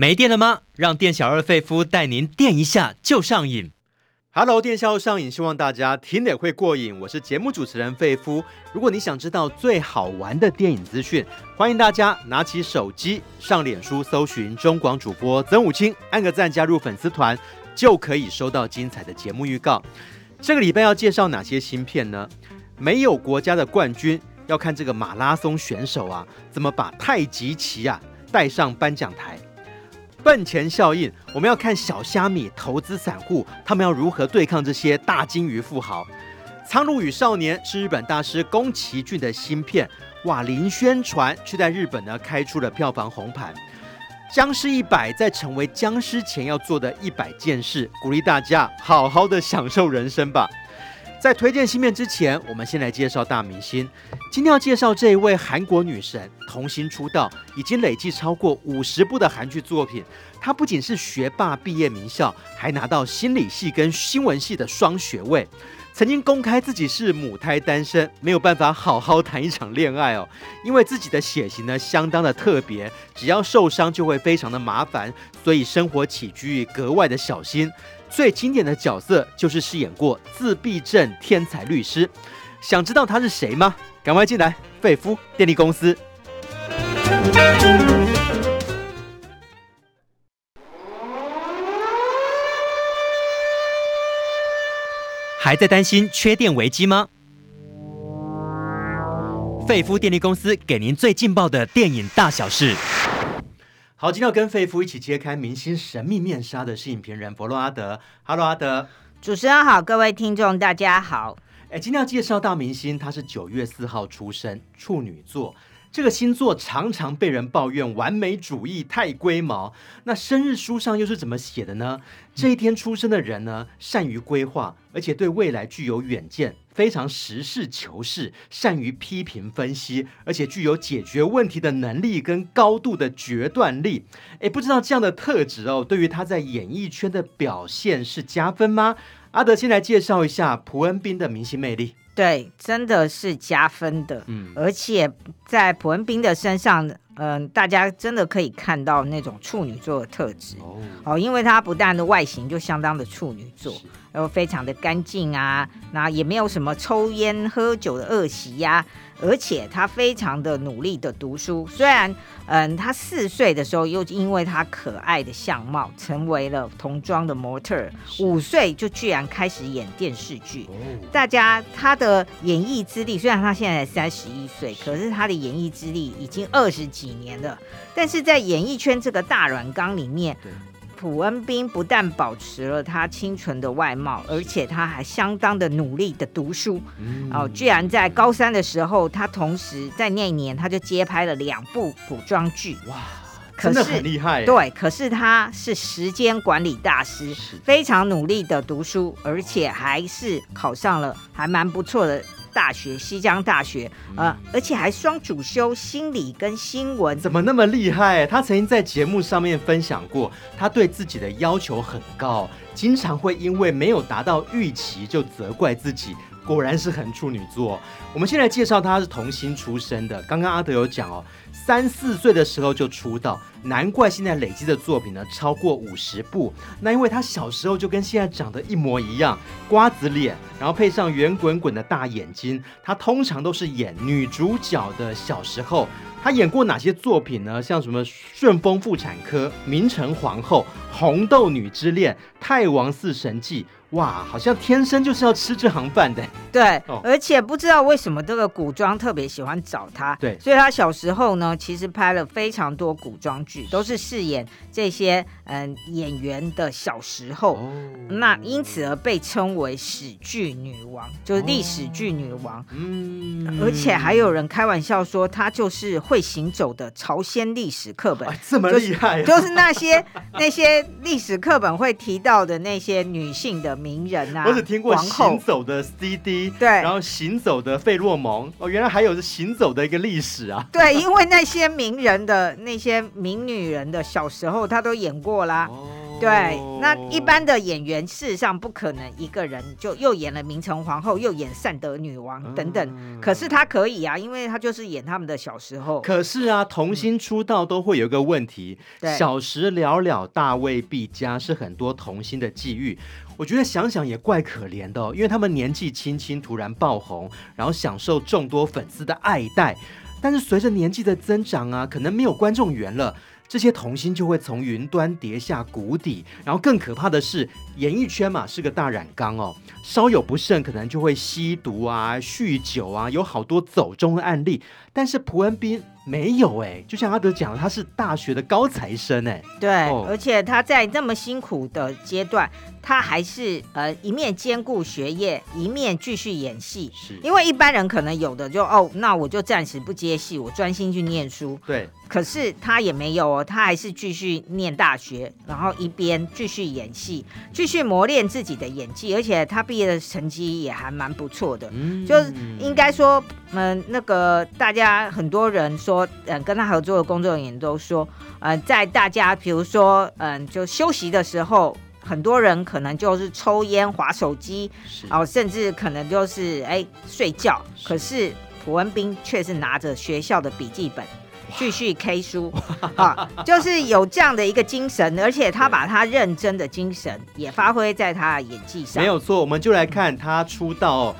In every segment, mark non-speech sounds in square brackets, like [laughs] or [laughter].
没电了吗？让店小二费夫带您电一下就上瘾。Hello，电小二上瘾，希望大家听得会过瘾。我是节目主持人费夫。如果你想知道最好玩的电影资讯，欢迎大家拿起手机上脸书搜寻中广主播曾武清，按个赞加入粉丝团，就可以收到精彩的节目预告。这个礼拜要介绍哪些新片呢？没有国家的冠军，要看这个马拉松选手啊，怎么把太极旗啊带上颁奖台。笨钱效应，我们要看小虾米投资散户，他们要如何对抗这些大鲸鱼富豪。《苍鹭与少年》是日本大师宫崎骏的新片，哇，零宣传却在日本呢开出了票房红盘。《僵尸一百》在成为僵尸前要做的一百件事，鼓励大家好好的享受人生吧。在推荐新片之前，我们先来介绍大明星。今天要介绍这一位韩国女神，童星出道，已经累计超过五十部的韩剧作品。她不仅是学霸毕业名校，还拿到心理系跟新闻系的双学位。曾经公开自己是母胎单身，没有办法好好谈一场恋爱哦，因为自己的血型呢相当的特别，只要受伤就会非常的麻烦，所以生活起居格外的小心。最经典的角色就是饰演过自闭症天才律师，想知道他是谁吗？赶快进来，费夫电力公司。还在担心缺电危机吗？费夫电力公司给您最劲爆的电影大小事。好，今天要跟费夫一起揭开明星神秘面纱的是影评人佛洛阿德。Hello，阿德。主持人好，各位听众大家好。哎，今天要介绍大明星，他是九月四号出生，处女座。这个星座常常被人抱怨完美主义太龟毛。那生日书上又是怎么写的呢？这一天出生的人呢，善于规划，而且对未来具有远见，非常实事求是，善于批评分析，而且具有解决问题的能力跟高度的决断力。诶，不知道这样的特质哦，对于他在演艺圈的表现是加分吗？阿德先来介绍一下朴恩斌的明星魅力。对，真的是加分的。嗯，而且在朴恩斌的身上，嗯、呃，大家真的可以看到那种处女座的特质。哦，哦，因为他不但的外形就相当的处女座，然后非常的干净啊，那也没有什么抽烟喝酒的恶习呀。而且他非常的努力的读书，虽然，嗯，他四岁的时候又因为他可爱的相貌成为了童装的模特，五岁就居然开始演电视剧。大家他的演艺资历，虽然他现在才三十一岁，可是他的演艺资历已经二十几年了。但是在演艺圈这个大软缸里面。朴恩斌不但保持了他清纯的外貌，而且他还相当的努力的读书。嗯、哦，居然在高三的时候，他同时在那一年他就接拍了两部古装剧。哇，真的很厉害。对，可是他是时间管理大师，非常努力的读书，而且还是考上了还蛮不错的。大学西江大学，呃，而且还双主修心理跟新闻，怎么那么厉害？他曾经在节目上面分享过，他对自己的要求很高，经常会因为没有达到预期就责怪自己。果然是很处女座。我们先来介绍他是童星出身的，刚刚阿德有讲哦。三四岁的时候就出道，难怪现在累积的作品呢超过五十部。那因为他小时候就跟现在长得一模一样，瓜子脸，然后配上圆滚滚的大眼睛。他通常都是演女主角的小时候。他演过哪些作品呢？像什么《顺风妇产科》《明成皇后》《红豆女之恋》《太王四神记》。哇，好像天生就是要吃这行饭的。对，哦、而且不知道为什么这个古装特别喜欢找他。对，所以他小时候呢，其实拍了非常多古装剧，都是饰演这些嗯演员的小时候。哦、那因此而被称为史剧女王，就是历史剧女王。嗯、哦，而且还有人开玩笑说，她就是会行走的朝鲜历史课本。这么厉害、啊就是，就是那些那些历史课本会提到的那些女性的。名人啊，我只听过行走的 CD，对，然后行走的费洛蒙，哦，原来还有是行走的一个历史啊。[laughs] 对，因为那些名人的那些名女人的小时候，她都演过啦。哦对，那一般的演员事实上不可能一个人就又演了明成皇后，又演善德女王等等。嗯、可是他可以啊，因为他就是演他们的小时候。可是啊，童星出道都会有一个问题，嗯、小时了了，大未必佳，是很多童星的际遇。我觉得想想也怪可怜的，哦，因为他们年纪轻轻突然爆红，然后享受众多粉丝的爱戴，但是随着年纪的增长啊，可能没有观众缘了。这些童星就会从云端跌下谷底，然后更可怕的是，演艺圈嘛是个大染缸哦，稍有不慎可能就会吸毒啊、酗酒啊，有好多走中的案例。但是蒲恩斌没有哎，就像阿德讲的，他是大学的高材生哎，对，哦、而且他在这么辛苦的阶段，他还是呃一面兼顾学业，一面继续演戏。是，因为一般人可能有的就哦，那我就暂时不接戏，我专心去念书。对，可是他也没有哦，他还是继续念大学，然后一边继续演戏，继续磨练自己的演技，而且他毕业的成绩也还蛮不错的。嗯，就是应该说，嗯、呃，那个大家很多人说，嗯、呃，跟他合作的工作人员都说，嗯、呃，在大家比如说，嗯、呃，就休息的时候，很多人可能就是抽烟、划手机，哦，甚至可能就是哎睡觉。可是朴文斌却是拿着学校的笔记本。继续 K 书啊，就是有这样的一个精神，而且他把他认真的精神也发挥在他的演技上。没有错，我们就来看他出道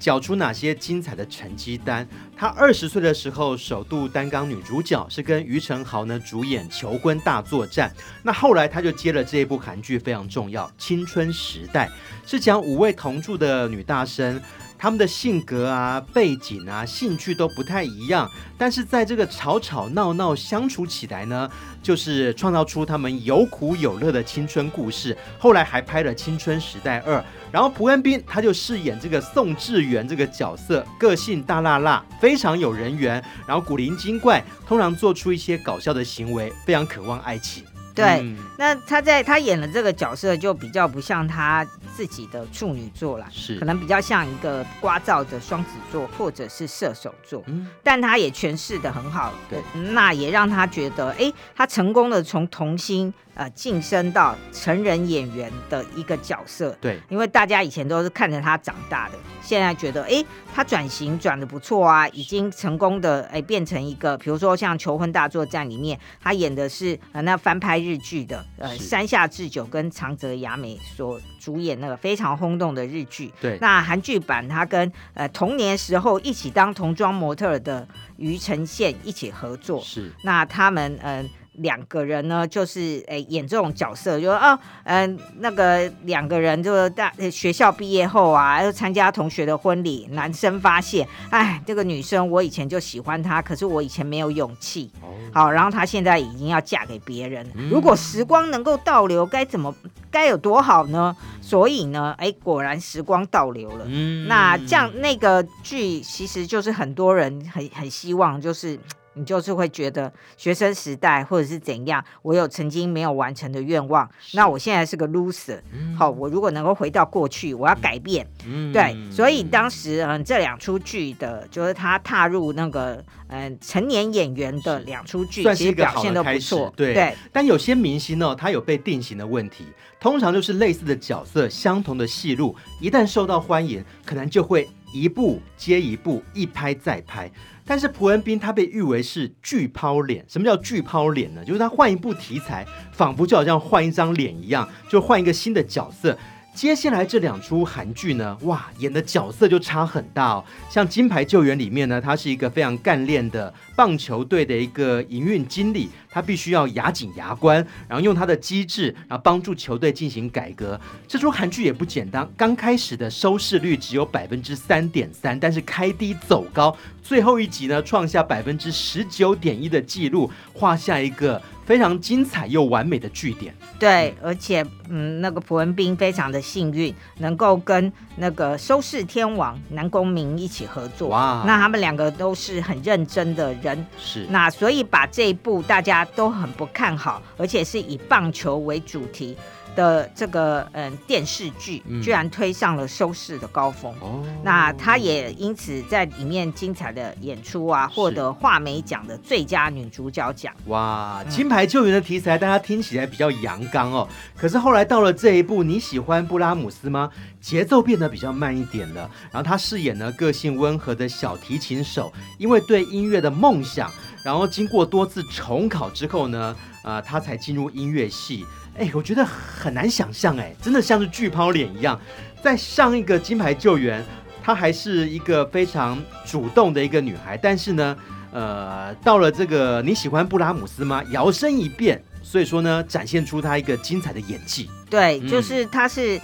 缴出哪些精彩的成绩单。她二十岁的时候首度担纲女主角，是跟于承豪呢主演《求婚大作战》。那后来她就接了这一部韩剧，非常重要，《青春时代》，是讲五位同住的女大生。他们的性格啊、背景啊、兴趣都不太一样，但是在这个吵吵闹闹相处起来呢，就是创造出他们有苦有乐的青春故事。后来还拍了《青春时代二》，然后朴恩斌他就饰演这个宋智元这个角色，个性大辣辣，非常有人缘，然后古灵精怪，通常做出一些搞笑的行为，非常渴望爱情。对，嗯、那他在他演的这个角色就比较不像他自己的处女座啦，是。可能比较像一个聒噪的双子座或者是射手座，嗯，但他也诠释的很好，对，那也让他觉得，哎，他成功的从童星。呃，晋升到成人演员的一个角色，对，因为大家以前都是看着他长大的，现在觉得，哎，他转型转的不错啊，已经成功的，哎，变成一个，比如说像《求婚大作战》里面，他演的是呃那翻拍日剧的，呃，山下智久跟长泽雅美所主演那个非常轰动的日剧，对，那韩剧版他跟呃童年时候一起当童装模特的于承宪一起合作，是，那他们嗯。呃两个人呢，就是诶演这种角色，就说哦，嗯、呃，那个两个人就是大学校毕业后啊，要参加同学的婚礼，男生发现，哎，这个女生我以前就喜欢她，可是我以前没有勇气，好，然后她现在已经要嫁给别人，如果时光能够倒流，该怎么该有多好呢？所以呢，哎，果然时光倒流了。那这样那个剧其实就是很多人很很希望就是。你就是会觉得学生时代或者是怎样，我有曾经没有完成的愿望，那我现在是个 loser。嗯、好，我如果能够回到过去，我要改变。嗯、对，所以当时嗯这两出剧的，就是他踏入那个嗯成年演员的两出剧，其实表现都不错。对，对但有些明星呢，他有被定型的问题，通常就是类似的角色、相同的戏路，一旦受到欢迎，可能就会一部接一部，一拍再拍。但是朴恩斌他被誉为是巨抛脸，什么叫巨抛脸呢？就是他换一部题材，仿佛就好像换一张脸一样，就换一个新的角色。接下来这两出韩剧呢，哇，演的角色就差很大哦。像《金牌救援》里面呢，他是一个非常干练的棒球队的一个营运经理，他必须要牙紧牙关，然后用他的机智，然后帮助球队进行改革。这出韩剧也不简单，刚开始的收视率只有百分之三点三，但是开低走高，最后一集呢创下百分之十九点一的记录，画下一个。非常精彩又完美的句点，对，而且嗯，那个朴文斌非常的幸运，能够跟那个收视天王南宫明一起合作，哇，那他们两个都是很认真的人，是，那所以把这一部大家都很不看好，而且是以棒球为主题。的这个嗯电视剧，居然推上了收视的高峰。哦、嗯，那她也因此在里面精彩的演出啊，获得画眉奖的最佳女主角奖。哇，金牌救援的题材，大家听起来比较阳刚哦。可是后来到了这一部，你喜欢布拉姆斯吗？节奏变得比较慢一点了。然后他饰演了个性温和的小提琴手，因为对音乐的梦想，然后经过多次重考之后呢，呃，他才进入音乐系。哎，我觉得很难想象，哎，真的像是巨抛脸一样。在上一个金牌救援，她还是一个非常主动的一个女孩，但是呢，呃，到了这个你喜欢布拉姆斯吗？摇身一变。所以说呢，展现出她一个精彩的演技。对，嗯、就是她是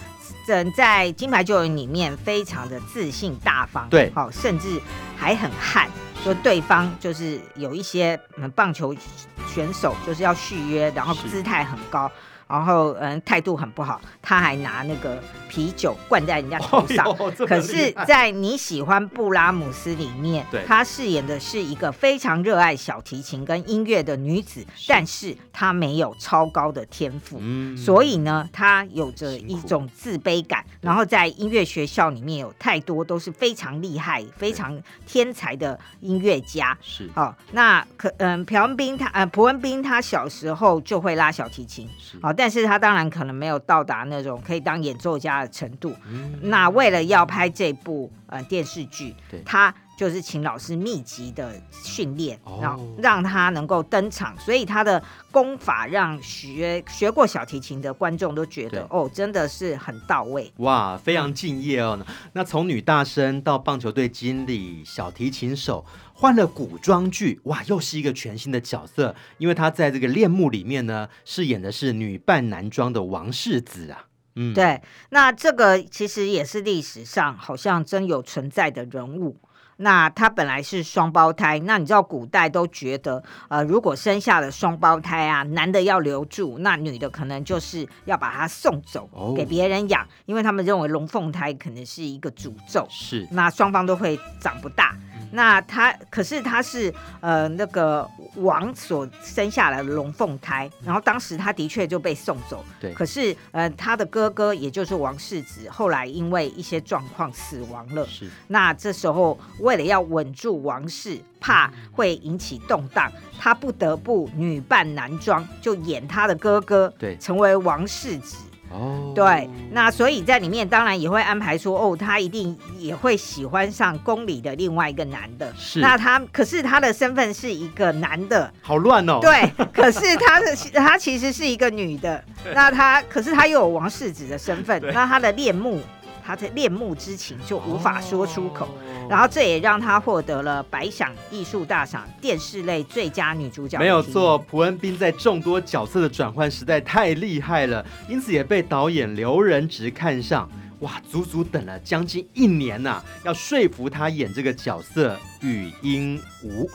人在《金牌救援》里面非常的自信大方。对，好，甚至还很悍，说对方就是有一些棒球选手就是要续约，然后姿态很高。然后，嗯，态度很不好，他还拿那个啤酒灌在人家头上。[laughs] 哦、可是，在你喜欢布拉姆斯里面，他饰演的是一个非常热爱小提琴跟音乐的女子，是但是她没有超高的天赋，嗯、所以呢，她有着一种自卑感。然后，在音乐学校里面有太多都是非常厉害、非常天才的音乐家。是，哦，那可，嗯，朴恩斌他，呃，朴恩斌他小时候就会拉小提琴。是，哦。但是他当然可能没有到达那种可以当演奏家的程度。嗯、那为了要拍这部呃电视剧，对他就是请老师密集的训练，哦、然后让他能够登场。所以他的功法让学学过小提琴的观众都觉得哦，真的是很到位。哇，非常敬业哦。嗯、那从女大生到棒球队经理、小提琴手。换了古装剧，哇，又是一个全新的角色。因为他在这个恋慕里面呢，饰演的是女扮男装的王世子啊。嗯，对，那这个其实也是历史上好像真有存在的人物。那他本来是双胞胎，那你知道古代都觉得，呃，如果生下了双胞胎啊，男的要留住，那女的可能就是要把他送走，哦，给别人养，因为他们认为龙凤胎可能是一个诅咒。是，那双方都会长不大。那他可是他是呃那个王所生下来的龙凤胎，然后当时他的确就被送走。对，可是呃他的哥哥也就是王世子后来因为一些状况死亡了。是，那这时候为了要稳住王室，怕会引起动荡，他不得不女扮男装，就演他的哥哥，对，成为王世子。哦，对，那所以在里面当然也会安排说，哦，他一定也会喜欢上宫里的另外一个男的。是，那他可是他的身份是一个男的，好乱哦。对，可是他的他其实是一个女的，那他可是他又有王世子的身份，[laughs] 那他的恋慕。他的恋慕之情就无法说出口，哦、然后这也让他获得了百想艺术大赏电视类最佳女主角。没有错，朴恩斌在众多角色的转换实在太厉害了，因此也被导演刘仁植看上。哇，足足等了将近一年呐、啊，要说服他演这个角色禹英禑。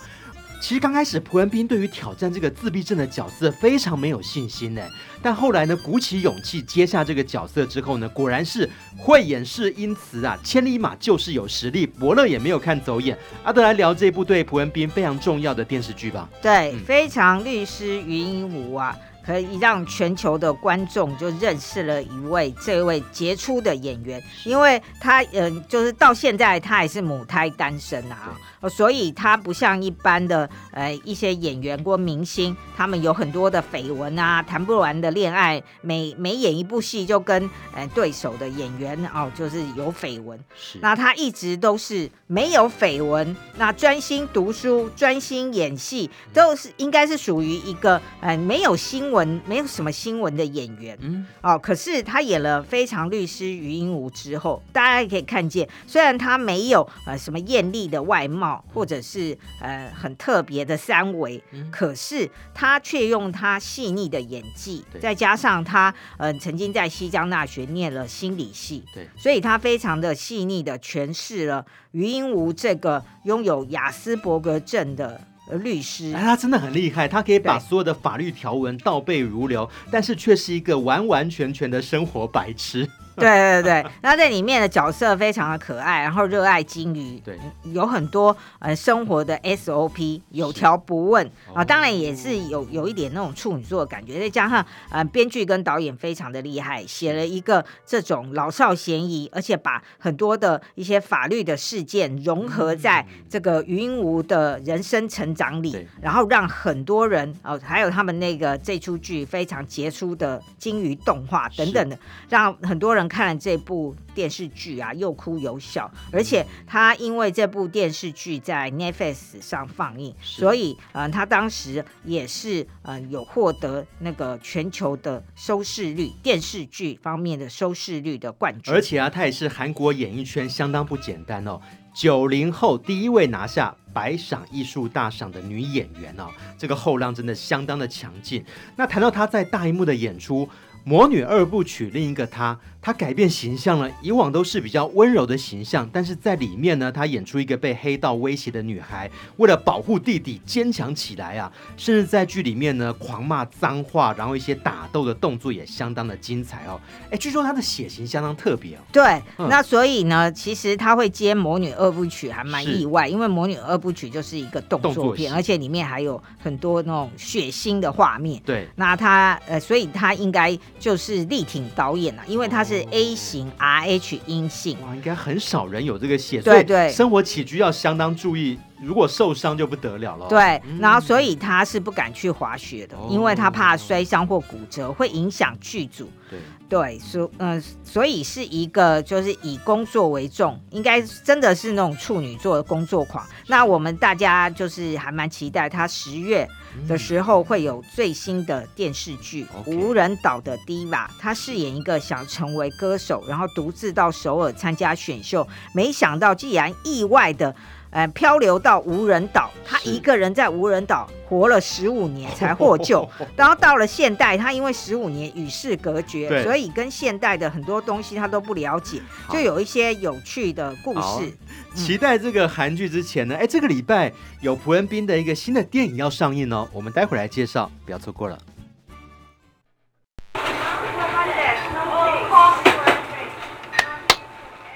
其实刚开始，蒲恩斌对于挑战这个自闭症的角色非常没有信心呢。但后来呢，鼓起勇气接下这个角色之后呢，果然是慧眼识英雌啊！千里马就是有实力，伯乐也没有看走眼。阿德来聊这部对朴恩斌非常重要的电视剧吧。对，嗯、非常律师云英禑啊。可以让全球的观众就认识了一位这位杰出的演员，因为他嗯、呃，就是到现在他还是母胎单身啊，对所以他不像一般的呃一些演员或明星，他们有很多的绯闻啊，谈不完的恋爱，每每演一部戏就跟呃对手的演员哦，就是有绯闻。是，那他一直都是没有绯闻，那专心读书，专心演戏，都是应该是属于一个呃没有新闻没有什么新闻的演员，嗯，哦，可是他演了《非常律师禹英武》之后，大家也可以看见，虽然他没有呃什么艳丽的外貌，或者是呃很特别的三维，嗯、可是他却用他细腻的演技，再加上他呃曾经在西江大学念了心理系，对，所以他非常的细腻的诠释了余英禑这个拥有雅斯伯格症的。律师，哎，他真的很厉害，他可以把所有的法律条文倒背如流，但是却是一个完完全全的生活白痴。对 [laughs] 对对，那在里面的角色非常的可爱，然后热爱金鱼，对，有很多呃生活的 SOP，有条不紊啊，当然也是有有一点那种处女座的感觉，再加上呃编剧跟导演非常的厉害，写了一个这种老少咸宜，而且把很多的一些法律的事件融合在这个余英禑的人生成长里，然后让很多人哦、呃，还有他们那个这出剧非常杰出的金鱼动画等等的，让很多人看了这部电视剧啊，又哭又笑。而且他因为这部电视剧在 Netflix 上放映，所以嗯、呃，他当时也是嗯、呃，有获得那个全球的收视率电视剧方面的收视率的冠军。而且啊，他也是韩国演艺圈相当不简单哦，九零后第一位拿下百赏艺术大赏的女演员哦，这个后浪真的相当的强劲。那谈到她在大荧幕的演出。魔女二部曲，另一个她，她改变形象了。以往都是比较温柔的形象，但是在里面呢，他演出一个被黑道威胁的女孩，为了保护弟弟坚强起来啊！甚至在剧里面呢，狂骂脏话，然后一些打斗的动作也相当的精彩哦。哎，据说他的血型相当特别哦。对，嗯、那所以呢，其实他会接魔女二部曲还蛮意外，因为魔女二部曲就是一个动作片，作而且里面还有很多那种血腥的画面。对，那他呃，所以他应该。就是力挺导演啊，因为他是 A 型 RH 阴性，哇，应该很少人有这个血，对对，生活起居要相当注意，如果受伤就不得了了。对，然后所以他是不敢去滑雪的，因为他怕摔伤或骨折会影响剧组。对对，所嗯，所以是一个就是以工作为重，应该真的是那种处女座的工作狂。那我们大家就是还蛮期待他十月。的时候会有最新的电视剧《无人岛的 Diva》，他饰演一个想成为歌手，然后独自到首尔参加选秀，没想到竟然意外的，呃，漂流到无人岛，他一个人在无人岛活了十五年才获救，[laughs] 然后到了现代，他因为十五年与世隔绝，所以跟现代的很多东西他都不了解，就有一些有趣的故事。期待这个韩剧之前呢，哎，这个礼拜有朴恩斌的一个新的电影要上映哦，我们待会来介绍，不要错过了。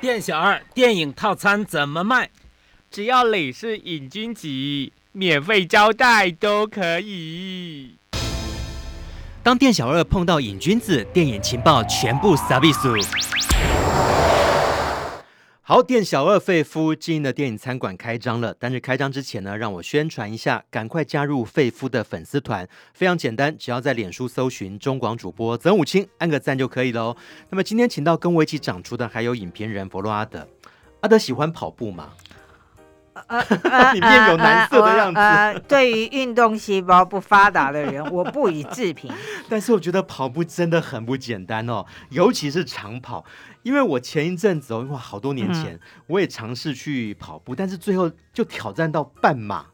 店小二，电影套餐怎么卖？只要你是瘾君子，免费招待都可以。当店小二碰到瘾君子，电影情报全部撒比苏。好，店小二费夫经营的电影餐馆开张了。但是开张之前呢，让我宣传一下，赶快加入费夫的粉丝团，非常简单，只要在脸书搜寻中广主播曾武清，按个赞就可以了。那么今天请到跟我一起长出的还有影评人佛洛阿德。阿德喜欢跑步吗？呃，里面有蓝色的样子。对于运动细胞不发达的人，[laughs] 我不予置评。但是我觉得跑步真的很不简单哦，尤其是长跑。因为我前一阵子哦，哇，好多年前，嗯、我也尝试去跑步，但是最后就挑战到半马。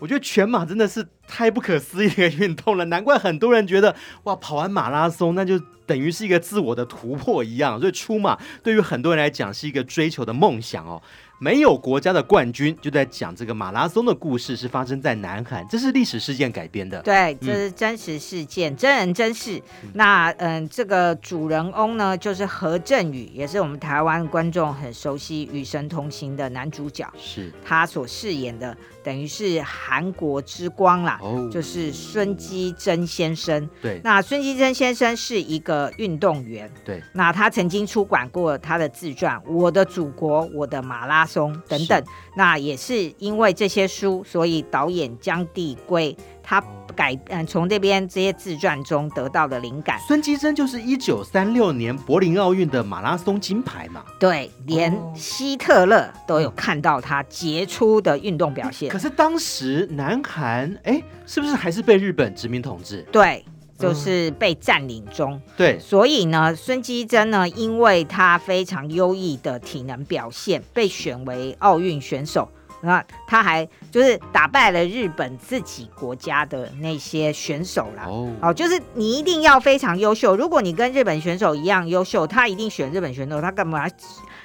我觉得全马真的是太不可思议的运动了，难怪很多人觉得哇，跑完马拉松那就等于是一个自我的突破一样。所以出马对于很多人来讲是一个追求的梦想哦。没有国家的冠军，就在讲这个马拉松的故事，是发生在南韩，这是历史事件改编的。对，这是真实事件，嗯、真人真事。那嗯，这个主人翁呢，就是何振宇，也是我们台湾观众很熟悉《与神同行》的男主角，是他所饰演的。等于是韩国之光啦，oh, 就是孙基珍先生。对，那孙基珍先生是一个运动员。对，那他曾经出版过他的自传《我的祖国，我的马拉松》等等。那也是因为这些书，所以导演江帝圭他。改嗯，从这边这些自传中得到的灵感。孙基珍就是一九三六年柏林奥运的马拉松金牌嘛。对，连希特勒都有看到他杰出的运动表现。可是当时南韩，哎，是不是还是被日本殖民统治？对，就是被占领中。嗯、对，所以呢，孙基珍呢，因为他非常优异的体能表现，被选为奥运选手。那他还就是打败了日本自己国家的那些选手啦。哦，oh. 就是你一定要非常优秀。如果你跟日本选手一样优秀，他一定选日本选手。他干嘛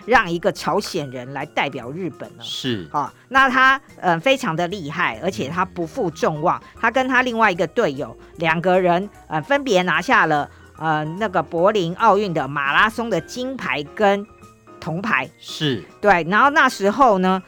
让一个朝鲜人来代表日本呢？是啊，那他呃非常的厉害，而且他不负众望。他跟他另外一个队友两个人呃分别拿下了呃那个柏林奥运的马拉松的金牌跟铜牌。是对，然后那时候呢，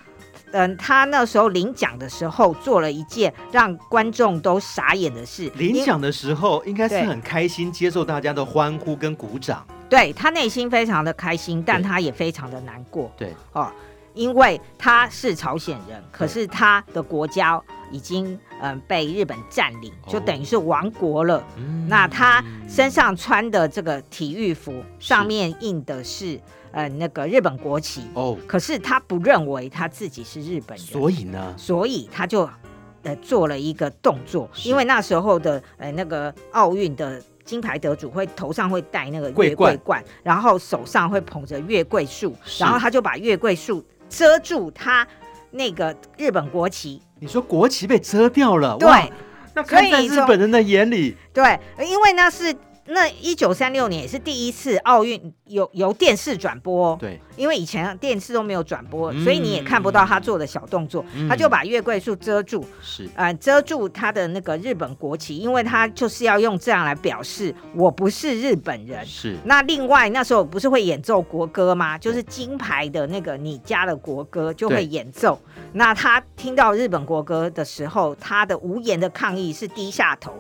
嗯、呃，他那时候领奖的时候做了一件让观众都傻眼的事。领奖的时候应该是很开心，接受大家的欢呼跟鼓掌。对，他内心非常的开心，但他也非常的难过。对哦，因为他是朝鲜人，可是他的国家已经嗯、呃、被日本占领，就等于是亡国了。哦、那他身上穿的这个体育服上面印的是呃那个日本国旗哦，可是他不认为他自己是日本人，所以呢，所以他就呃做了一个动作，因为那时候的呃那个奥运的。金牌得主会头上会戴那个月桂冠，然后手上会捧着月桂树，然后他就把月桂树遮住他那个日本国旗。你说国旗被遮掉了？对，那看在日本人的眼里，对，因为那是。那一九三六年也是第一次奥运由由电视转播，对，因为以前电视都没有转播，嗯、所以你也看不到他做的小动作，嗯、他就把月桂树遮住，是，呃，遮住他的那个日本国旗，因为他就是要用这样来表示我不是日本人。是，那另外那时候不是会演奏国歌吗？就是金牌的那个你家的国歌就会演奏，那他听到日本国歌的时候，他的无言的抗议是低下头。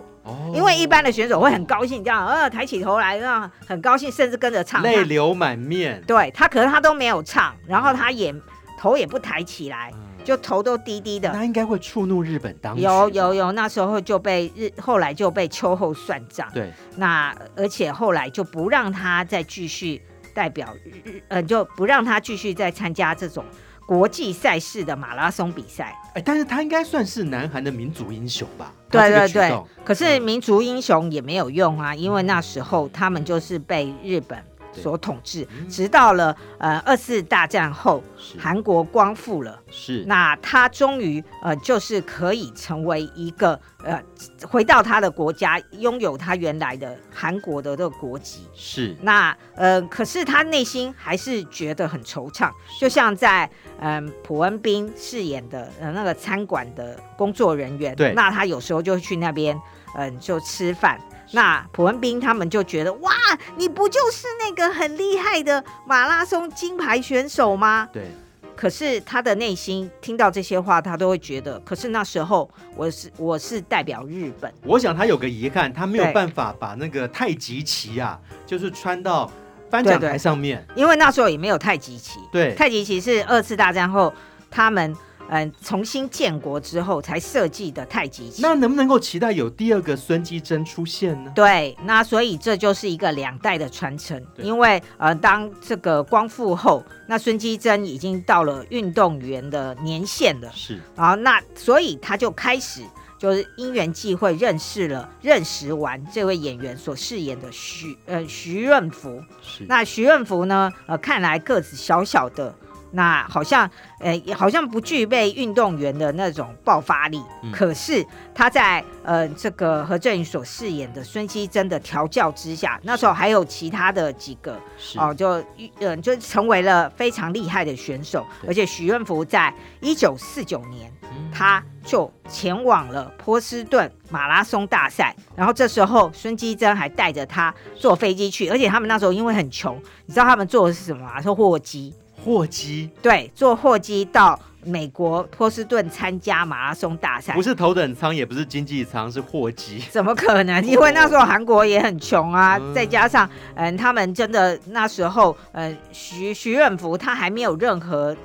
因为一般的选手会很高兴，这样呃抬起头来，这样很高兴，甚至跟着唱，泪流满面。对他，可是他都没有唱，然后他也头也不抬起来，就头都低低的。那应该会触怒日本当局。有有有，那时候就被日后来就被秋后算账。对，那而且后来就不让他再继续代表日，呃，就不让他继续再参加这种。国际赛事的马拉松比赛，哎，但是他应该算是南韩的民族英雄吧？对对对，可是民族英雄也没有用啊，因为那时候他们就是被日本。所统治，直到了呃二次大战后，韩国光复了，是。那他终于呃就是可以成为一个呃回到他的国家，拥有他原来的韩国的这个国籍，是。那呃可是他内心还是觉得很惆怅，就像在嗯、呃、朴恩斌饰演的呃那个餐馆的工作人员，对，那他有时候就会去那边嗯、呃、就吃饭。那普文斌他们就觉得哇，你不就是那个很厉害的马拉松金牌选手吗？对。可是他的内心听到这些话，他都会觉得，可是那时候我是我是代表日本。我想他有个遗憾，他没有办法把那个太极旗啊，就是穿到颁奖台上面，因为那时候也没有太极旗。对，太极旗是二次大战后他们。嗯，重新建国之后才设计的太极旗，那能不能够期待有第二个孙基珍出现呢？对，那所以这就是一个两代的传承，因为呃，当这个光复后，那孙基珍已经到了运动员的年限了，是，然后那所以他就开始就是因缘际会认识了任时完这位演员所饰演的徐呃徐润福，是，那徐润福呢，呃，看来个子小小的。那好像，呃，好像不具备运动员的那种爆发力。嗯、可是他在呃这个何振宇所饰演的孙基珍的调教之下，那时候还有其他的几个哦、呃，就嗯、呃、就成为了非常厉害的选手。而且许愿福在一九四九年，嗯、他就前往了波士顿马拉松大赛。然后这时候孙基珍还带着他坐飞机去，而且他们那时候因为很穷，你知道他们坐的是什么吗？是货机。货机对，坐货机到美国波士顿参加马拉松大赛，不是头等舱，也不是经济舱，是货机。怎么可能？因为那时候韩国也很穷啊，哦、再加上嗯，他们真的那时候嗯，徐徐润福他还没有任何。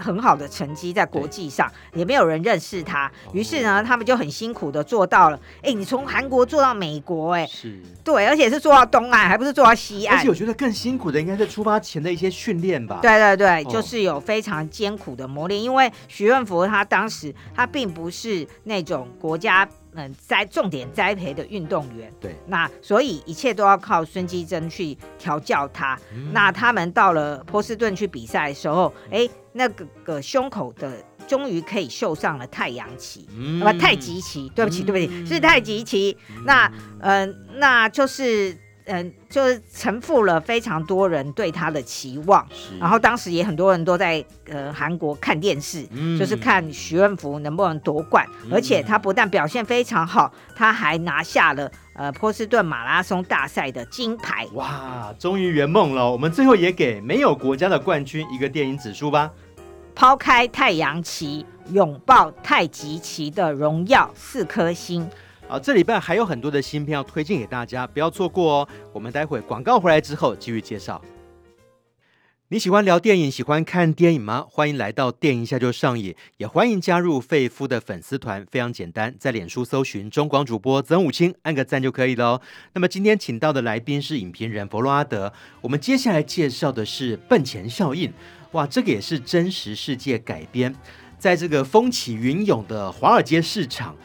很好的成绩在国际上也没有人认识他，于是呢，他们就很辛苦的做到了。哎，你从韩国做到美国，哎，是，对，而且是做到东岸，还不是做到西岸。而且我觉得更辛苦的应该是出发前的一些训练吧。对对对，就是有非常艰苦的磨练，因为徐润福他当时他并不是那种国家。嗯，栽重点栽培的运动员，对，那所以一切都要靠孙基珍去调教他。嗯、那他们到了波士顿去比赛的时候，哎、欸，那个个胸口的终于可以绣上了太阳旗，嗯、么，太极旗，对不起，对不起，嗯、是太极旗。嗯、那，嗯、呃，那就是。嗯，就是承负了非常多人对他的期望，是然后当时也很多人都在呃韩国看电视，嗯、就是看徐润福能不能夺冠，嗯、而且他不但表现非常好，他还拿下了呃波士顿马拉松大赛的金牌。哇，终于圆梦了！我们最后也给没有国家的冠军一个电影指数吧。抛开太阳旗，拥抱太极旗的荣耀，四颗星。好，这礼拜还有很多的新片要推荐给大家，不要错过哦。我们待会广告回来之后继续介绍。你喜欢聊电影，喜欢看电影吗？欢迎来到电影下就上瘾，也欢迎加入费夫的粉丝团，非常简单，在脸书搜寻中广主播曾武清，按个赞就可以了。那么今天请到的来宾是影评人弗洛阿德，我们接下来介绍的是《笨钱效应》。哇，这个也是真实世界改编，在这个风起云涌的华尔街市场，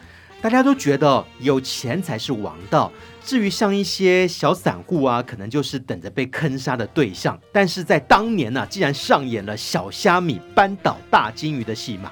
大家都觉得有钱才是王道。至于像一些小散户啊，可能就是等着被坑杀的对象。但是在当年呢、啊，竟然上演了小虾米扳倒大鲸鱼的戏码。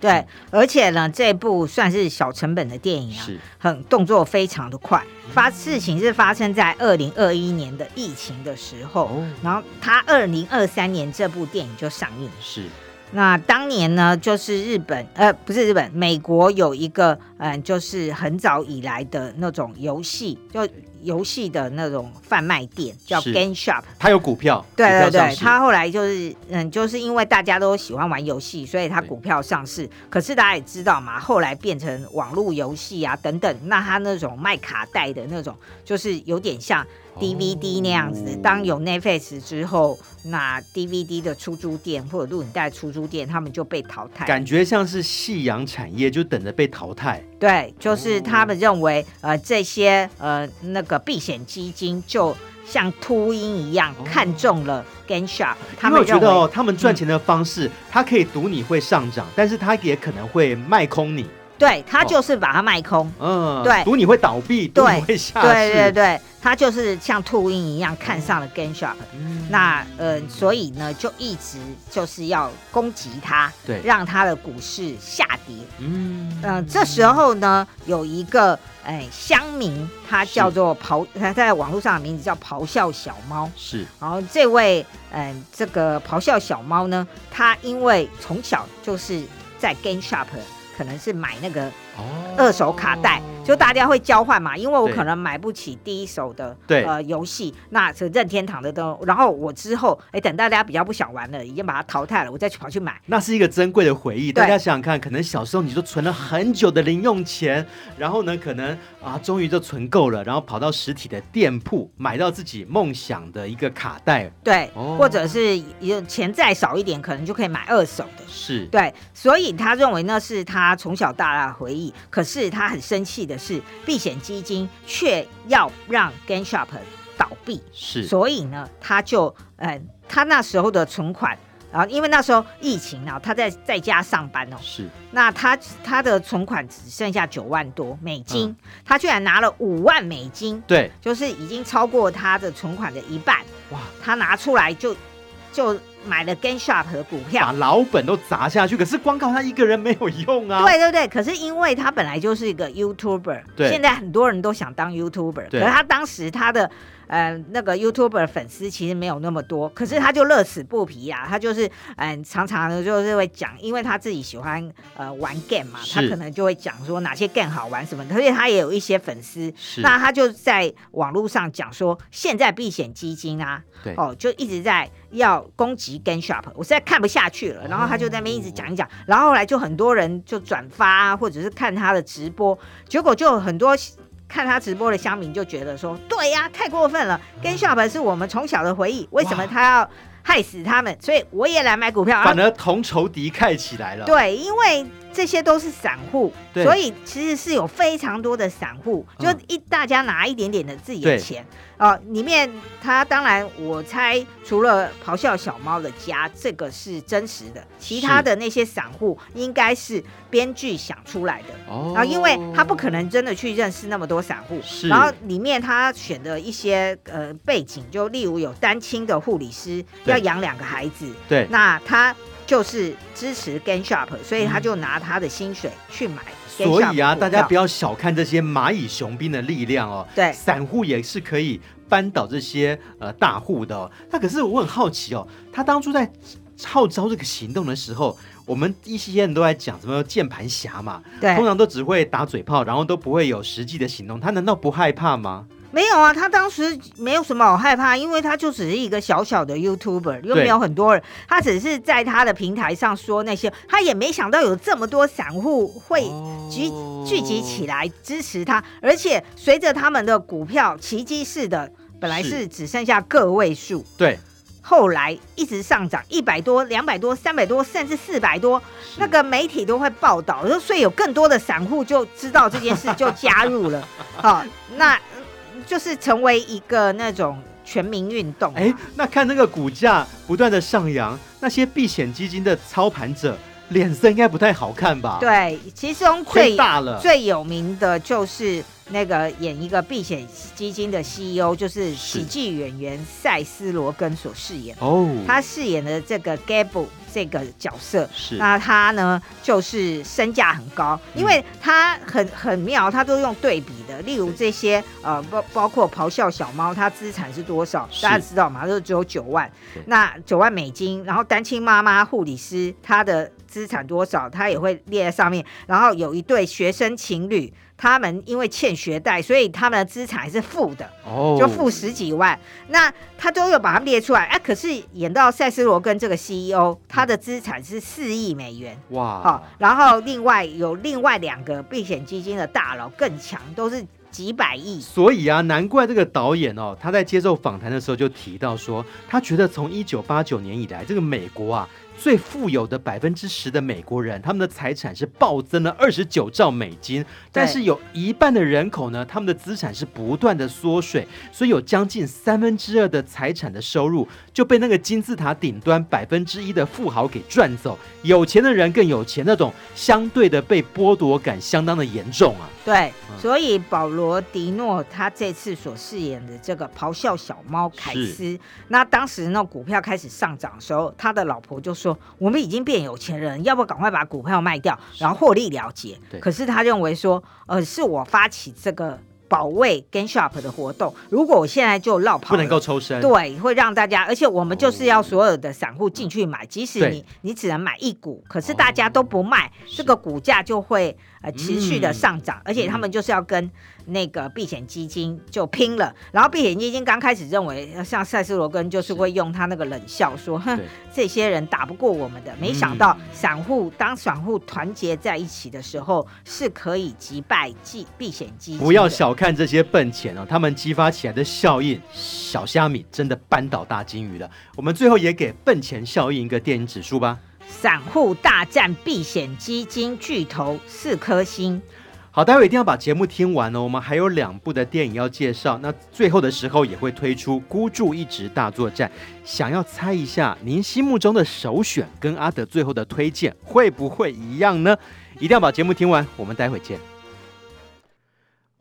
对，而且呢，这部算是小成本的电影啊，是很动作非常的快。发事情是发生在二零二一年的疫情的时候，哦、然后他二零二三年这部电影就上映。是。那当年呢，就是日本，呃，不是日本，美国有一个，嗯，就是很早以来的那种游戏，就游戏的那种贩卖店，叫 Game Shop。它有股票，对对对，它后来就是，嗯，就是因为大家都喜欢玩游戏，所以它股票上市。可是大家也知道嘛，后来变成网络游戏啊等等，那它那种卖卡带的那种，就是有点像。DVD 那样子，当有 Netflix 之后，那 DVD 的出租店或者录影带出租店，他们就被淘汰。感觉像是夕阳产业，就等着被淘汰。对，就是他们认为，呃，这些呃那个避险基金就像秃鹰一样，看中了 GameStop。他们觉得哦，他们赚钱的方式，他可以赌你会上涨，但是他也可能会卖空你。对，他就是把它卖空。嗯，对，赌你会倒闭，赌你会下市。对对对。他就是像秃鹰一样看上了 Game Shop，嗯、那呃，所以呢，就一直就是要攻击他，对，让他的股市下跌。嗯嗯、呃，这时候呢，有一个哎乡民，他叫做咆，他在网络上的名字叫咆哮小猫。是，然后这位嗯、呃，这个咆哮小猫呢，他因为从小就是在 GameStop，可能是买那个。二手卡带，就大家会交换嘛，因为我可能买不起第一手的呃游戏，那是任天堂的都，然后我之后哎等大家比较不想玩了，已经把它淘汰了，我再去跑去买，那是一个珍贵的回忆。大家想想看，可能小时候你就存了很久的零用钱，然后呢，可能啊终于就存够了，然后跑到实体的店铺买到自己梦想的一个卡带，对，或者是有钱再少一点，可能就可以买二手的，是。对，所以他认为那是他从小到大的回忆。可是他很生气的是，避险基金却要让 GameStop 倒闭，是，所以呢，他就，呃，他那时候的存款，然后因为那时候疫情啊，他在在家上班哦，是，那他他的存款只剩下九万多美金，嗯、他居然拿了五万美金，对，就是已经超过他的存款的一半，哇，他拿出来就就。买了 Game Shop 和股票，把老本都砸下去，可是光靠他一个人没有用啊。对对对，可是因为他本来就是一个 YouTuber，对，现在很多人都想当 YouTuber，对。可是他当时他的。呃，那个 YouTuber 粉丝其实没有那么多，可是他就乐此不疲啊，他就是嗯、呃，常常的就是会讲，因为他自己喜欢呃玩 game 嘛，他可能就会讲说哪些 game 好玩什么，可是他也有一些粉丝，那他就在网络上讲说，现在避险基金啊，对。哦，就一直在要攻击 Game Shop，我实在看不下去了，然后他就在那边一直讲一讲，哦、然后后来就很多人就转发啊，或者是看他的直播，结果就有很多。看他直播的乡民就觉得说，对呀，太过分了。Game Shop 是我们从小的回忆，为什么他要害死他们？所以我也来买股票，反而同仇敌忾起来了。对，因为。这些都是散户，所以其实是有非常多的散户，就一大家拿一点点的自己的钱哦、呃。里面他当然我猜，除了咆哮小猫的家这个是真实的，其他的那些散户应该是编剧想出来的。哦，因为他不可能真的去认识那么多散户，是然后里面他选的一些呃背景，就例如有单亲的护理师要养两个孩子，对，那他。就是支持 Game Shop，所以他就拿他的薪水去买。所以啊，大家不要小看这些蚂蚁雄兵的力量哦。对，散户也是可以扳倒这些呃大户的哦。那可是我很好奇哦，他当初在号召这个行动的时候，我们一些人都在讲什么键盘侠嘛，对，通常都只会打嘴炮，然后都不会有实际的行动。他难道不害怕吗？没有啊，他当时没有什么好害怕，因为他就只是一个小小的 YouTuber，又没有很多人，他只是在他的平台上说那些，他也没想到有这么多散户会聚聚集起来支持他，而且随着他们的股票奇迹式的，本来是只剩下个位数，对，后来一直上涨一百多、两百多、三百多，甚至四百多，那个媒体都会报道，所以有更多的散户就知道这件事，就加入了，[laughs] 好，那。就是成为一个那种全民运动。哎，那看那个股价不断的上扬，那些避险基金的操盘者脸色应该不太好看吧？对，其中最大了最有名的就是那个演一个避险基金的 CEO，就是喜剧演员塞斯罗根所饰演。哦，他饰演的这个 Gable。这个角色是，那他呢，就是身价很高，因为他很很妙，他都用对比的。例如这些呃，包包括咆哮小猫，他资产是多少？大家知道吗？就只有九万，那九万美金。然后单亲妈妈护理师，他的资产多少？他也会列在上面。然后有一对学生情侣。他们因为欠学贷，所以他们的资产是负的，哦，就负十几万。那他都有把它列出来，哎、啊，可是演到塞斯罗根这个 CEO，他的资产是四亿美元，哇，好、哦，然后另外有另外两个避险基金的大佬更强，都是几百亿。所以啊，难怪这个导演哦，他在接受访谈的时候就提到说，他觉得从一九八九年以来，这个美国啊。最富有的百分之十的美国人，他们的财产是暴增了二十九兆美金，但是有一半的人口呢，他们的资产是不断的缩水，所以有将近三分之二的财产的收入就被那个金字塔顶端百分之一的富豪给赚走，有钱的人更有钱，那种相对的被剥夺感相当的严重啊。对，所以保罗迪诺他这次所饰演的这个咆哮小猫凯斯，那当时那股票开始上涨的时候，他的老婆就说。说我们已经变有钱人，要不赶快把股票卖掉，然后获利了结。可是他认为说，呃，是我发起这个保卫 Game Shop 的活动，如果我现在就绕跑，不能够抽身，对，会让大家，而且我们就是要所有的散户进去买，哦、即使你你只能买一股，可是大家都不卖，哦、这个股价就会呃持续的上涨，嗯、而且他们就是要跟。那个避险基金就拼了，然后避险基金刚开始认为，像塞斯罗根就是会用他那个冷笑说，哼，这些人打不过我们的。没想到散户当散户团结在一起的时候，是可以击败避避险基金。不要小看这些笨钱哦，他们激发起来的效应，小虾米真的扳倒大金鱼了。我们最后也给笨钱效应一个电影指数吧。散户大战避险基金巨头四颗星。好，待会一定要把节目听完哦。我们还有两部的电影要介绍，那最后的时候也会推出孤注一掷大作战。想要猜一下您心目中的首选跟阿德最后的推荐会不会一样呢？一定要把节目听完，我们待会见。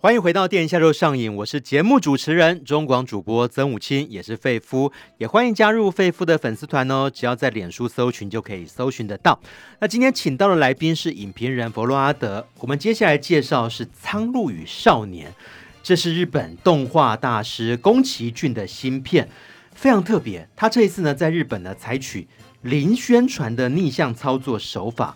欢迎回到电影下周上映，我是节目主持人中广主播曾武清，也是费夫，也欢迎加入费夫的粉丝团哦，只要在脸书搜寻就可以搜寻得到。那今天请到的来宾是影评人弗洛阿德，我们接下来介绍是《苍鹭与少年》，这是日本动画大师宫崎骏的新片，非常特别。他这一次呢，在日本呢采取零宣传的逆向操作手法。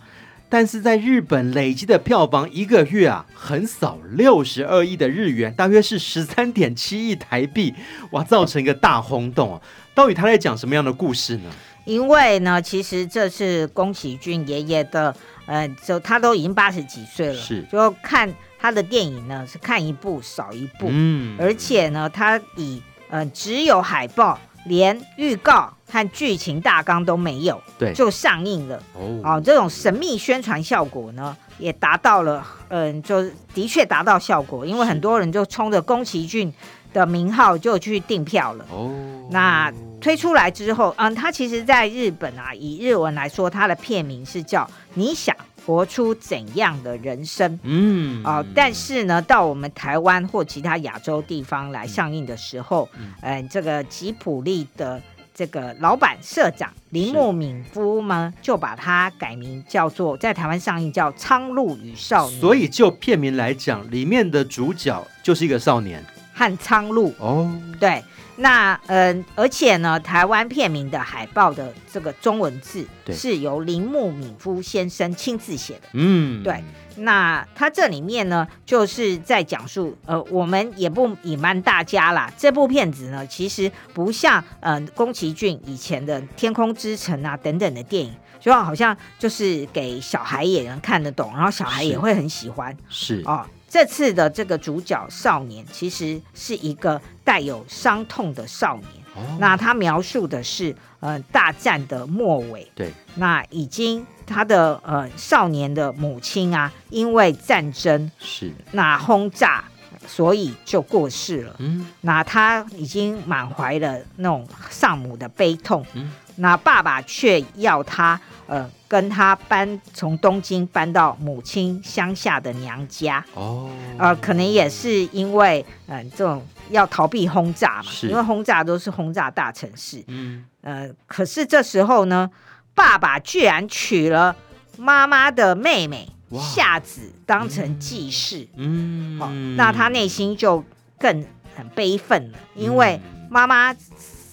但是在日本累积的票房一个月啊，横扫六十二亿的日元，大约是十三点七亿台币，哇，造成一个大轰动啊！到底他在讲什么样的故事呢？因为呢，其实这是宫崎骏爷爷的，呃，就他都已经八十几岁了，是，就看他的电影呢是看一部少一部，嗯，而且呢，他以呃只有海报。连预告和剧情大纲都没有，对，就上映了。哦，哦，这种神秘宣传效果呢，也达到了，嗯，就的确达到效果，因为很多人就冲着宫崎骏的名号就去订票了。哦，那推出来之后，嗯，他其实在日本啊，以日文来说，他的片名是叫《你想》。活出怎样的人生？嗯啊、呃，但是呢，到我们台湾或其他亚洲地方来上映的时候，嗯，呃、这个吉普力的这个老板社长铃木敏夫呢，就把它改名叫做在台湾上映叫《苍鹭与少年》。所以就片名来讲，里面的主角就是一个少年和苍鹭。哦，对。那嗯、呃，而且呢，台湾片名的海报的这个中文字是由铃木敏夫先生亲自写的。嗯，对。那他这里面呢，就是在讲述，呃，我们也不隐瞒大家啦，这部片子呢，其实不像呃宫崎骏以前的《天空之城》啊等等的电影，就好像就是给小孩也能看得懂，然后小孩也会很喜欢。是哦，这次的这个主角少年，其实是一个带有伤痛的少年。哦，那他描述的是呃大战的末尾。对，那已经。他的呃少年的母亲啊，因为战争是那轰炸，所以就过世了。嗯，那他已经满怀了那种丧母的悲痛。嗯，那爸爸却要他呃跟他搬从东京搬到母亲乡下的娘家。哦，呃，可能也是因为嗯、呃、这种要逃避轰炸嘛，因为轰炸都是轰炸大城市。嗯，呃，可是这时候呢。爸爸居然娶了妈妈的妹妹夏子当成继室，嗯，好，那他内心就更很悲愤了，因为妈妈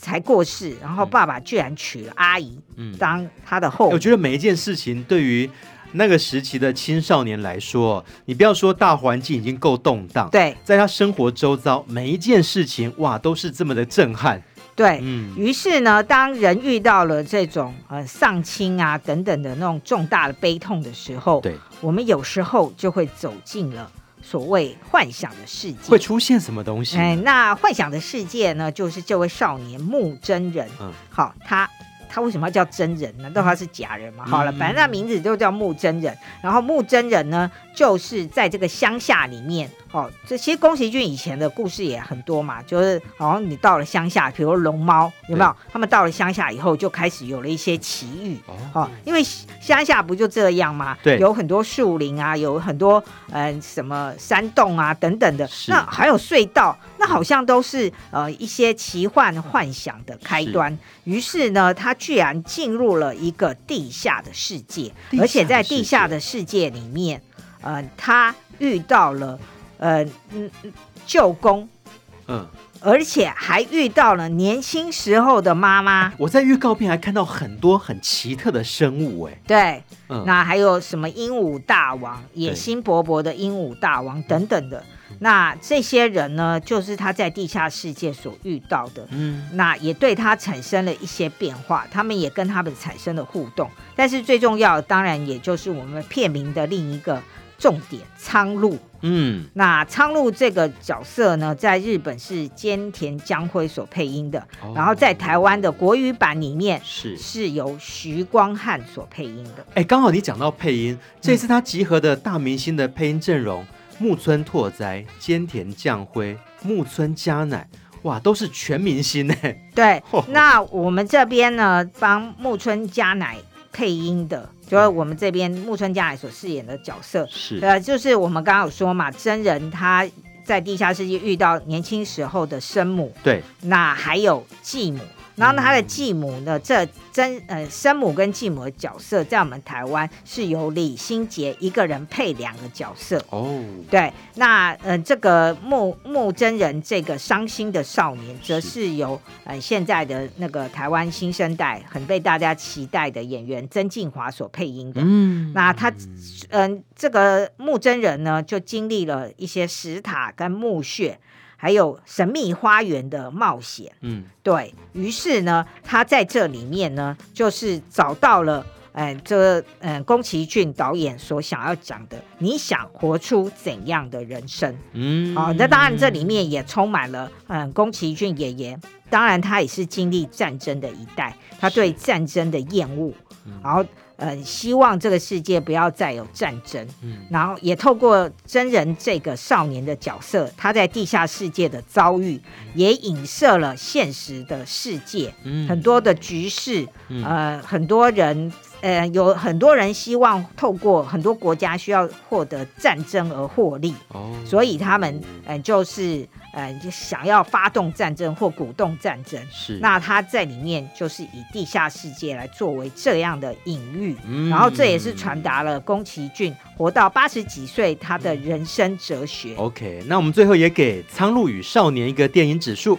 才过世，然后爸爸居然娶了阿姨，嗯当他的后。我觉得每一件事情对于那个时期的青少年来说，你不要说大环境已经够动荡，对，在他生活周遭每一件事情，哇，都是这么的震撼。对、嗯、于是呢，当人遇到了这种呃丧亲啊等等的那种重大的悲痛的时候，对，我们有时候就会走进了所谓幻想的世界。会出现什么东西？哎，那幻想的世界呢，就是这位少年木真人。嗯，好，他他为什么要叫真人？难道他是假人吗？嗯、好了，反正他名字就叫木真人。然后木真人呢，就是在这个乡下里面。哦，这其实宫崎骏以前的故事也很多嘛，就是好像你到了乡下，比如龙猫有没有？他们到了乡下以后，就开始有了一些奇遇。哦，哦，因为乡下不就这样吗？对，有很多树林啊，有很多呃什么山洞啊等等的，那还有隧道，那好像都是呃一些奇幻幻想的开端。于是呢，他居然进入了一个地下的世界，而且在地下的世界里面，呃，他遇到了。呃，嗯，舅公，嗯，而且还遇到了年轻时候的妈妈。我在预告片还看到很多很奇特的生物，哎，对，嗯，那还有什么鹦鹉大王、野心勃勃的鹦鹉大王等等的。那这些人呢，就是他在地下世界所遇到的，嗯，那也对他产生了一些变化，他们也跟他们产生了互动。但是最重要的，当然也就是我们片名的另一个。重点苍鹭，嗯，那苍鹭这个角色呢，在日本是菅田将辉所配音的，哦、然后在台湾的国语版里面是是由徐光汉所配音的。哎，刚好你讲到配音，这次他集合的大明星的配音阵容，嗯、木村拓哉、菅田将辉、木村佳乃，哇，都是全明星哎。对，哦、[laughs] 那我们这边呢，帮木村佳乃配音的。就是我们这边木村佳乃所饰演的角色，是。呃，就是我们刚刚有说嘛，真人他在地下世界遇到年轻时候的生母，对，那还有继母。然后他的继母呢，这真呃生母跟继母的角色，在我们台湾是由李心洁一个人配两个角色哦。对，那呃这个木木真人这个伤心的少年，则是由呃现在的那个台湾新生代很被大家期待的演员曾敬驊所配音的。嗯，那他嗯、呃、这个木真人呢，就经历了一些石塔跟墓穴。还有神秘花园的冒险，嗯，对，于是呢，他在这里面呢，就是找到了，嗯、呃，这个，嗯，宫崎骏导演所想要讲的，你想活出怎样的人生？嗯，好、哦，那当然这里面也充满了，嗯，宫崎骏爷爷，当然他也是经历战争的一代，他对战争的厌恶，然后。呃，希望这个世界不要再有战争。嗯，然后也透过真人这个少年的角色，他在地下世界的遭遇，也影射了现实的世界。嗯，很多的局势，呃，很多人，呃，有很多人希望透过很多国家需要获得战争而获利。哦，所以他们，呃，就是。呃，就想要发动战争或鼓动战争，是。那他在里面就是以地下世界来作为这样的隐喻，嗯、然后这也是传达了宫崎骏活到八十几岁他的人生哲学。OK，那我们最后也给《苍鹭与少年》一个电影指数。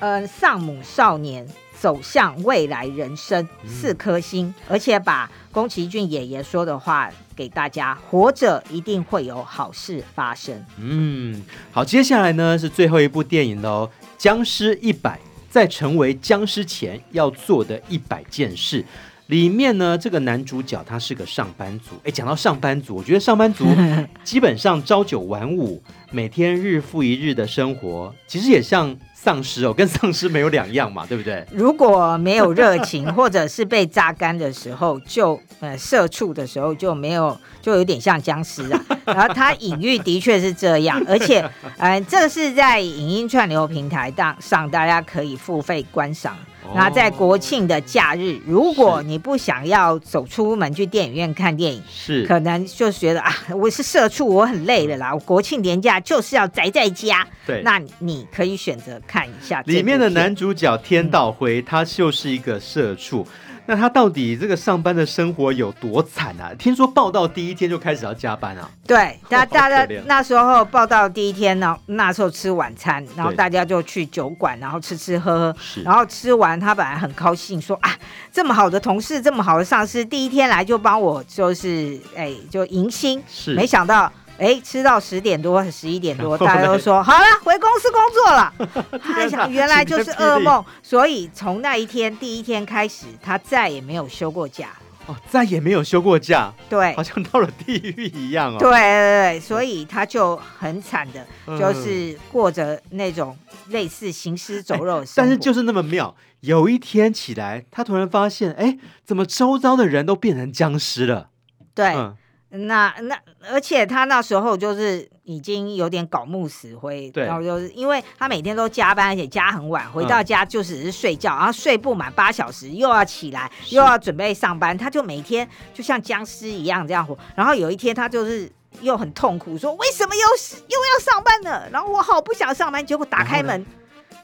呃，丧母少年走向未来人生四颗星，嗯、而且把宫崎骏爷爷说的话给大家：活着一定会有好事发生。嗯，好，接下来呢是最后一部电影喽，《僵尸一百》在成为僵尸前要做的一百件事。里面呢，这个男主角他是个上班族。哎，讲到上班族，我觉得上班族 [laughs] 基本上朝九晚五，每天日复一日的生活，其实也像。丧尸哦，[laughs] 跟丧尸没有两样嘛，对不对？如果没有热情，或者是被榨干的时候，就呃社畜的时候就没有，就有点像僵尸啊。[laughs] 然后它隐喻的确是这样，而且呃，这是在影音串流平台上，大家可以付费观赏。那在国庆的假日，如果你不想要走出门去电影院看电影，是可能就觉得啊，我是社畜，我很累了啦。我国庆年假就是要宅在家。对，那你可以选择看一下里面的男主角天道辉，嗯、他就是一个社畜。那他到底这个上班的生活有多惨啊？听说报道第一天就开始要加班啊？对，[laughs] 大大家那时候报道第一天呢，那时候吃晚餐，然后大家就去酒馆，然后吃吃喝喝，然后吃完他本来很高兴，说啊，这么好的同事，这么好的上司，第一天来就帮我就是哎就迎新，是没想到。哎，吃到十点多、十一点多，[laughs] 大家都说好了，回公司工作了。[laughs] 他想，原来就是噩梦，所以从那一天第一天开始，他再也没有休过假。哦，再也没有休过假，对，好像到了地狱一样哦。对对对，所以他就很惨的，就是过着那种类似行尸走肉的生活。但是就是那么妙，有一天起来，他突然发现，哎，怎么周遭的人都变成僵尸了？对。嗯那那，而且他那时候就是已经有点搞木死灰，然后就是因为他每天都加班，而且加很晚，回到家就只是睡觉，嗯、然后睡不满八小时，又要起来，又要准备上班，他就每天就像僵尸一样这样活。然后有一天他就是又很痛苦，说为什么又又要上班呢？然后我好不想上班，结果打开门。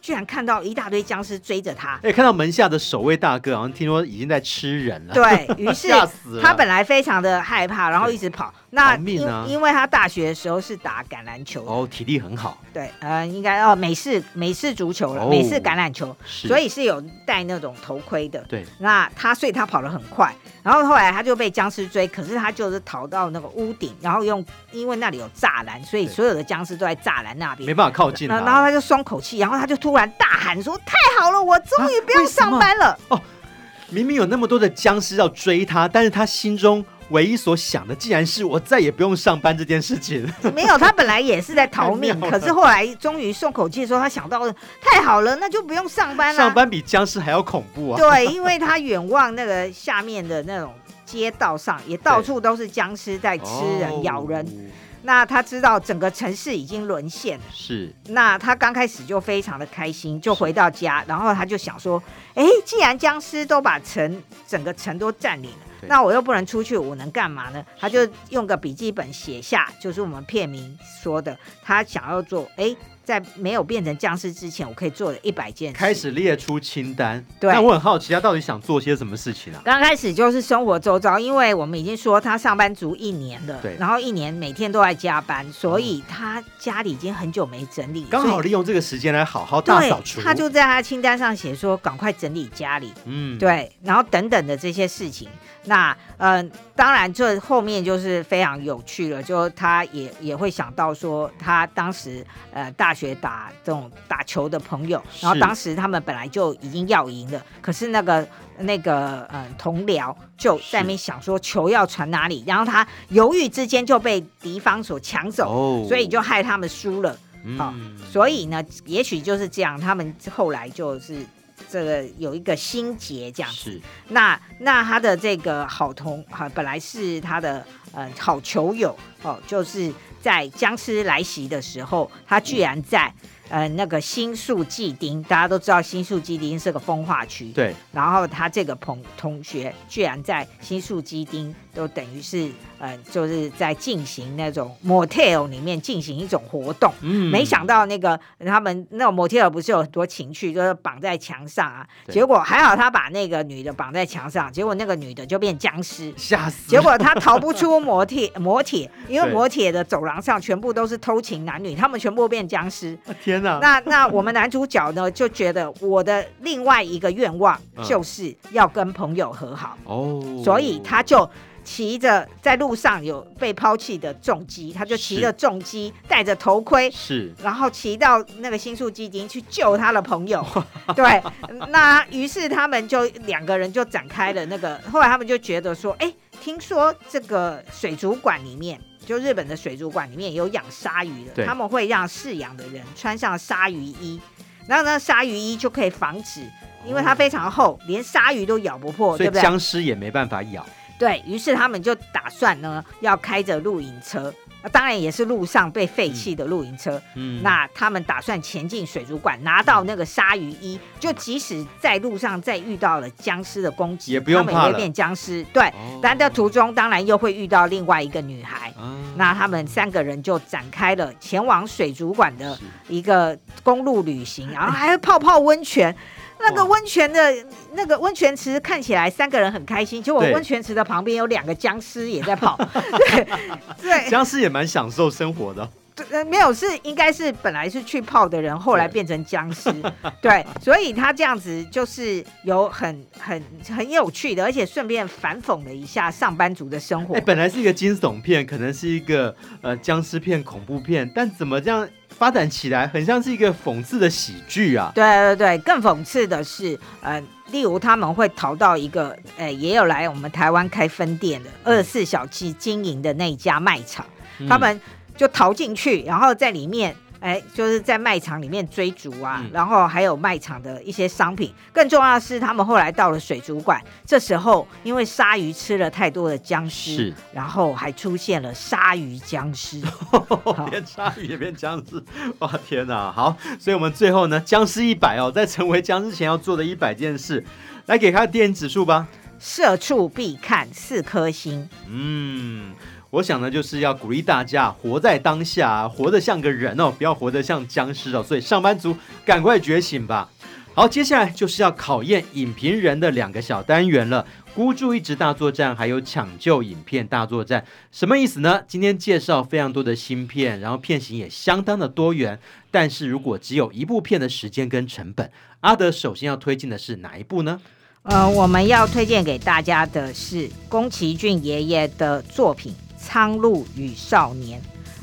居然看到一大堆僵尸追着他，哎、欸，看到门下的守卫大哥，好像听说已经在吃人了。对，于是，[laughs] 他本来非常的害怕，然后一直跑。那因、啊、因为他大学的时候是打橄榄球，哦，体力很好。对，呃，应该哦，美式美式足球了，哦、美式橄榄球，所以是有戴那种头盔的。对，那他所以他跑得很快，然后后来他就被僵尸追，可是他就是逃到那个屋顶，然后用因为那里有栅栏，所以所有的僵尸都在栅栏那边，没办法靠近。然后他就松口气，然后他就突然大喊说：“太好了，我终于不用上班了！”啊、哦，明明有那么多的僵尸要追他，但是他心中。唯一所想的，竟然是我再也不用上班这件事情。[laughs] 没有，他本来也是在逃命，[laughs] 可是后来终于松口气的时候，他想到了，太好了，那就不用上班了。上班比僵尸还要恐怖啊！对，因为他远望那个下面的那种街道上，也到处都是僵尸在吃人、对 [laughs] 咬人。哦那他知道整个城市已经沦陷了，是。那他刚开始就非常的开心，就回到家，然后他就想说，哎，既然僵尸都把城整个城都占领了，对那我又不能出去，我能干嘛呢？他就用个笔记本写下，就是我们片名说的，他想要做，哎。在没有变成僵尸之前，我可以做的一百件事，开始列出清单。对，那我很好奇，他到底想做些什么事情啊？刚开始就是生活周遭，因为我们已经说他上班族一年了，对，然后一年每天都在加班，所以他家里已经很久没整理，刚好利用这个时间来好好大扫除。他就在他清单上写说，赶快整理家里，嗯，对，然后等等的这些事情。那嗯、呃，当然这后面就是非常有趣了，就他也也会想到说，他当时呃大学打这种打球的朋友，然后当时他们本来就已经要赢了，可是那个那个嗯、呃、同僚就在那边想说球要传哪里，然后他犹豫之间就被敌方所抢走，哦、所以就害他们输了。好、嗯哦，所以呢，也许就是这样，他们后来就是。这个有一个心结这样子，是那那他的这个好同哈，本来是他的呃好球友哦，就是在僵尸来袭的时候，他居然在。嗯呃，那个新宿祭町，大家都知道新宿祭町是个风化区。对。然后他这个朋同学居然在新宿祭町，都等于是呃，就是在进行那种 motel 里面进行一种活动。嗯。没想到那个他们那种 motel 不是有很多情趣，就是绑在墙上啊。对结果还好他把那个女的绑在墙上，结果那个女的就变僵尸，吓死。结果他逃不出摩铁 [laughs] 摩铁，因为摩铁的走廊上全部都是偷情男女，他们全部变僵尸。天哪！那那我们男主角呢就觉得我的另外一个愿望就是要跟朋友和好哦，嗯、所以他就。骑着在路上有被抛弃的重机，他就骑着重机，戴着头盔，是，然后骑到那个新宿基金去救他的朋友。[laughs] 对，那于是他们就两个人就展开了那个。后来他们就觉得说，哎，听说这个水族馆里面，就日本的水族馆里面有养鲨鱼的，他们会让饲养的人穿上鲨鱼衣，然后呢，鲨鱼衣就可以防止，因为它非常厚，连鲨鱼都咬不破，所以僵尸也没办法咬。对，于是他们就打算呢，要开着露营车，当然也是路上被废弃的露营车。嗯，那他们打算前进水族馆，拿到那个鲨鱼衣，就即使在路上再遇到了僵尸的攻击，也不用怕，他们也会变僵尸。对，哦、但在途中当然又会遇到另外一个女孩。嗯、那他们三个人就展开了前往水族馆的一个公路旅行，然后还会泡泡温泉。那个温泉的那个温泉池看起来三个人很开心，结果温泉池的旁边有两个僵尸也在跑，[laughs] 对对，僵尸也蛮享受生活的。对，没有是应该是本来是去泡的人，后来变成僵尸，对，[laughs] 对，所以他这样子就是有很很很有趣的，而且顺便反讽了一下上班族的生活。哎，本来是一个惊悚片，可能是一个呃僵尸片、恐怖片，但怎么这样？发展起来很像是一个讽刺的喜剧啊！对对对，更讽刺的是，呃，例如他们会逃到一个，呃，也有来我们台湾开分店的二十四小时经营的那一家卖场，嗯、他们就逃进去，然后在里面。哎，就是在卖场里面追逐啊，嗯、然后还有卖场的一些商品。更重要的是，他们后来到了水族馆，这时候因为鲨鱼吃了太多的僵尸，是然后还出现了鲨鱼僵尸，[laughs] 变鲨鱼也变僵尸，哇天哪！好，所以我们最后呢，僵尸一百哦，在成为僵尸前要做的一百件事，来给他电影指数吧。社畜必看四颗星。嗯。我想呢，就是要鼓励大家活在当下，活得像个人哦，不要活得像僵尸哦。所以上班族赶快觉醒吧。好，接下来就是要考验影评人的两个小单元了：孤注一掷大作战，还有抢救影片大作战。什么意思呢？今天介绍非常多的新片，然后片型也相当的多元。但是如果只有一部片的时间跟成本，阿德首先要推荐的是哪一部呢？呃，我们要推荐给大家的是宫崎骏爷爷的作品。《苍鹭与少年》，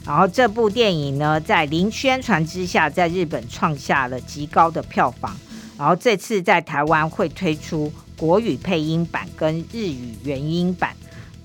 然后这部电影呢，在零宣传之下，在日本创下了极高的票房。然后这次在台湾会推出国语配音版跟日语原音版。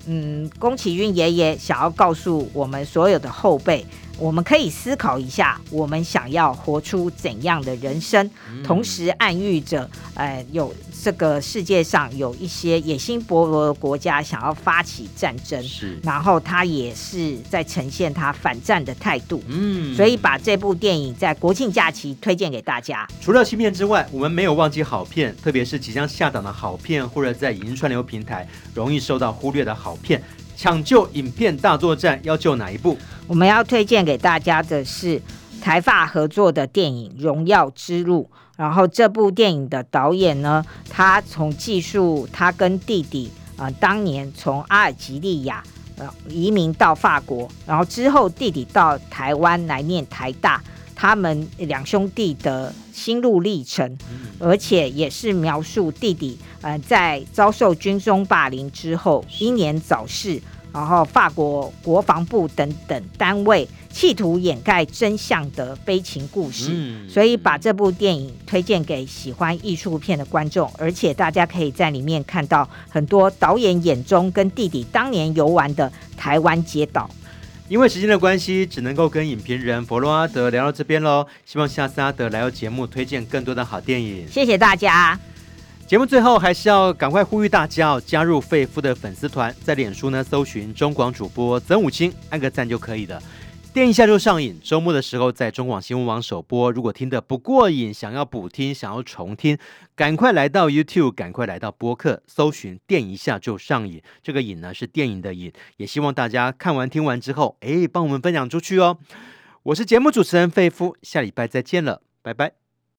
嗯，宫崎骏爷爷想要告诉我们所有的后辈。我们可以思考一下，我们想要活出怎样的人生？嗯、同时暗喻着，呃，有这个世界上有一些野心勃勃的国家想要发起战争，是，然后他也是在呈现他反战的态度。嗯，所以把这部电影在国庆假期推荐给大家。除了新片之外，我们没有忘记好片，特别是即将下档的好片，或者在影音串流平台容易受到忽略的好片。抢救影片大作战要救哪一部？我们要推荐给大家的是台法合作的电影《荣耀之路》。然后这部电影的导演呢，他从技术他跟弟弟啊、呃，当年从阿尔及利亚呃移民到法国，然后之后弟弟到台湾来念台大。他们两兄弟的心路历程，而且也是描述弟弟呃在遭受军中霸凌之后英年早逝，然后法国国防部等等单位企图掩盖真相的悲情故事。所以把这部电影推荐给喜欢艺术片的观众，而且大家可以在里面看到很多导演眼中跟弟弟当年游玩的台湾街道。因为时间的关系，只能够跟影评人佛罗阿德聊到这边喽。希望下次阿德来到节目，推荐更多的好电影。谢谢大家。节目最后还是要赶快呼吁大家哦，加入费夫的粉丝团，在脸书呢搜寻中广主播曾武清，按个赞就可以了。电一下就上瘾，周末的时候在中广新闻网首播。如果听得不过瘾，想要补听，想要重听，赶快来到 YouTube，赶快来到播客，搜寻“电一下就上瘾”。这个“瘾”呢是电影的“瘾”，也希望大家看完听完之后，哎，帮我们分享出去哦。我是节目主持人费夫，下礼拜再见了，拜拜。